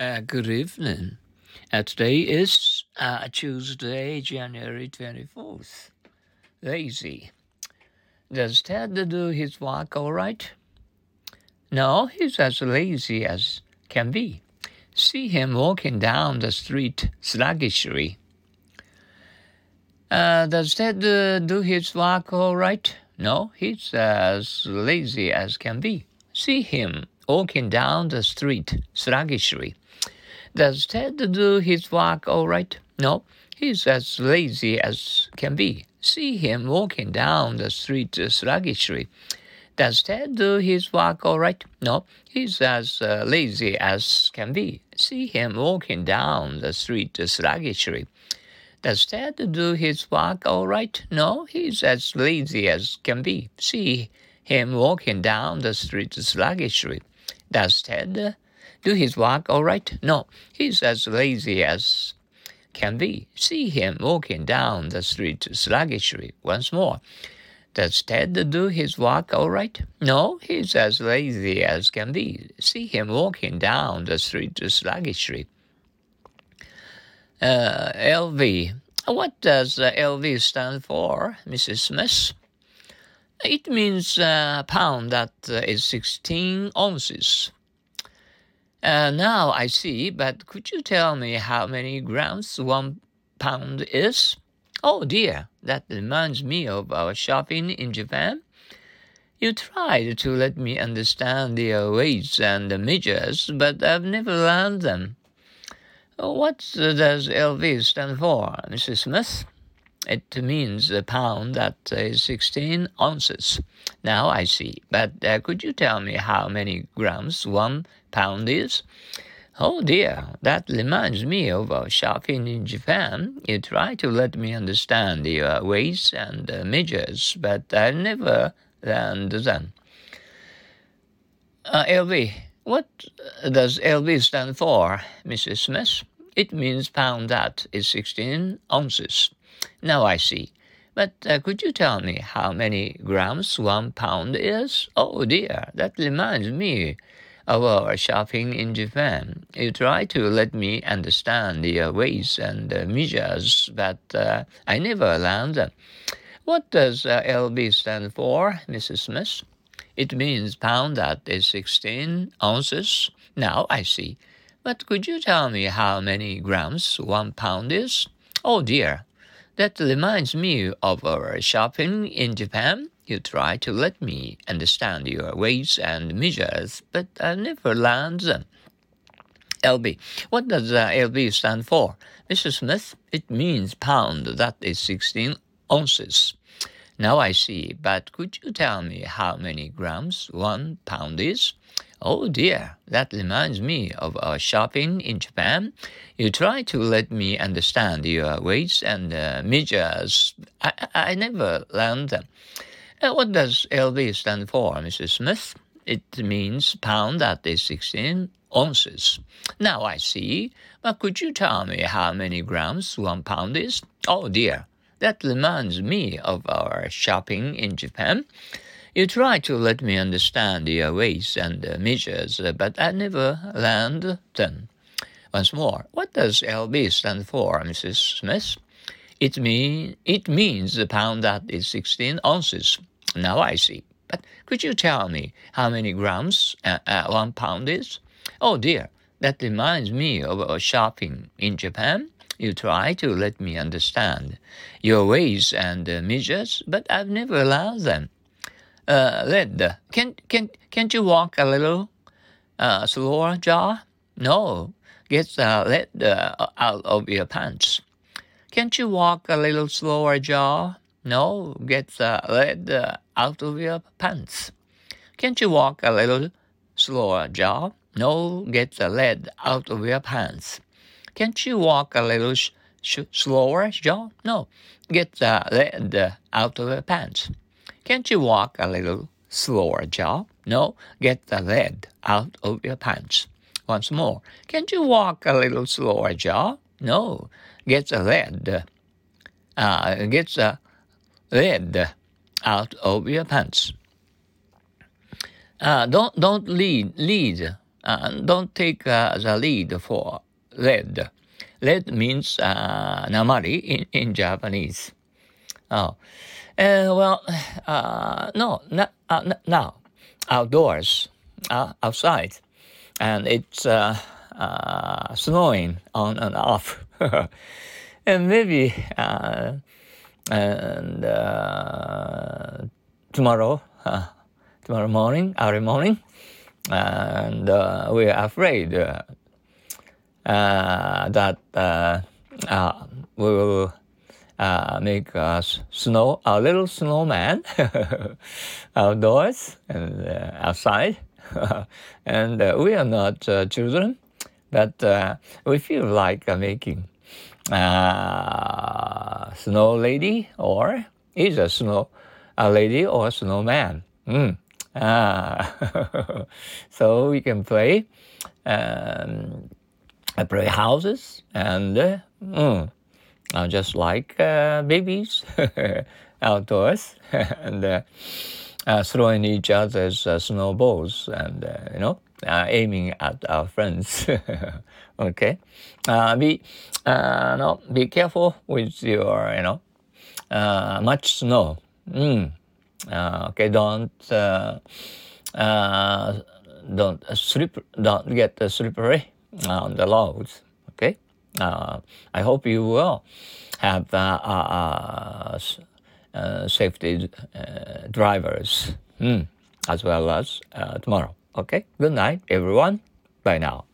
Uh, good evening. Uh, today is uh, Tuesday, January 24th. Lazy. Does Ted do his work all right? No, he's as lazy as can be. See him walking down the street sluggishly. Uh, does Ted uh, do his work all right? No, he's as lazy as can be. See him walking down the street sluggishly. Does Ted do his work all right? No, he's as lazy as can be. See him walking down the street sluggishly. Does Ted do his work all right? No, he's as uh, lazy as can be. See him walking down the street sluggishly. Does Ted do his work all right? No, he's as lazy as can be. See him walking down the street sluggishly. Does Ted do his work all right? No, he's as lazy as can be. See him walking down the street sluggishly once more. Does Ted do his work all right? No, he's as lazy as can be. See him walking down the street sluggishly. Uh, LV. What does LV stand for, Mrs. Smith? It means a uh, pound that uh, 16 ounces. Uh, now I see, but could you tell me how many grams one pound is? Oh dear, that reminds me of our shopping in Japan. You tried to let me understand the weights and measures, but I've never learned them. What does LV stand for, Mrs. Smith? It means a pound that is 16 ounces. Now I see. But uh, could you tell me how many grams one pound is? Oh dear, that reminds me of our shopping in Japan. You try to let me understand your uh, weights and uh, measures, but I never them. Uh, LV, what does LV stand for, Mrs. Smith? It means pound that is 16 ounces. Now I see. But uh, could you tell me how many grams one pound is? Oh dear, that reminds me of our shopping in Japan. You try to let me understand the uh, weights and uh, measures, but uh, I never learned them. What does uh, LB stand for, Mrs. Smith? It means pound that is 16 ounces. Now I see. But could you tell me how many grams one pound is? Oh dear, that reminds me of our shopping in Japan. You try to let me understand your weights and measures, but I never learned them. LB. What does uh, LB stand for? Mr. Smith, it means pound, that is 16 ounces. Now I see, but could you tell me how many grams one pound is? Oh dear, that reminds me of our shopping in Japan. You try to let me understand your weights and uh, measures. I, I never learned them. Uh, what does LB stand for, Mrs. Smith? It means pound that is 16 ounces. Now I see, but could you tell me how many grams one pound is? Oh dear, that reminds me of our shopping in Japan. You try to let me understand your weights and measures, but I never learned them. Once more, what does LB stand for, Mrs. Smith? It mean it means the pound that is 16 ounces. Now I see. But could you tell me how many grams uh, uh, one pound is? Oh dear, that reminds me of our shopping in Japan. You try to let me understand your ways and uh, measures, but I've never learned them uh, lead. Can can can't you walk a little uh, slower, jaw? No, get the lead uh, out of your pants. Can't you walk a little slower, jaw? No, get the lead uh, out of your pants. Can't you walk a little slower, jaw? No, get the lead out of your pants. Can't you walk a little sh- sh- slower, jaw? No, get the lead out of your pants. Can't you walk a little slower, Joe? No, get the lead out of your pants. Once more. Can't you walk a little slower, Joe? No, get the lead. Uh, get the lead out of your pants. Uh, don't don't lead lead don't take the lead for red. Red means uh, namari in, in Japanese. Oh, uh, well, uh, no, not, now, outdoors, outside, and it's snowing on and off. and maybe uh, and uh, tomorrow uh, tomorrow morning early morning and uh, we are afraid uh, uh, Uh, that uh, uh, we will make us snow a little snowman outdoors and outside and we are not children but we feel like making uh, snow lady or is a snow a lady or a snowman. Mm. Ah. so we can play um, play houses and uh, mm, uh, just like uh, babies outdoors and uh, uh, throwing each other's uh, snowballs and you know aiming at our friends. okay, be no, be careful with your you know much snow. Mm. okay, don't don't slip, don't get slippery on the roads. Okay, I hope you will have uh, uh, safety uh, drivers mm, as well as uh, tomorrow. Okay, good night, everyone. Bye now.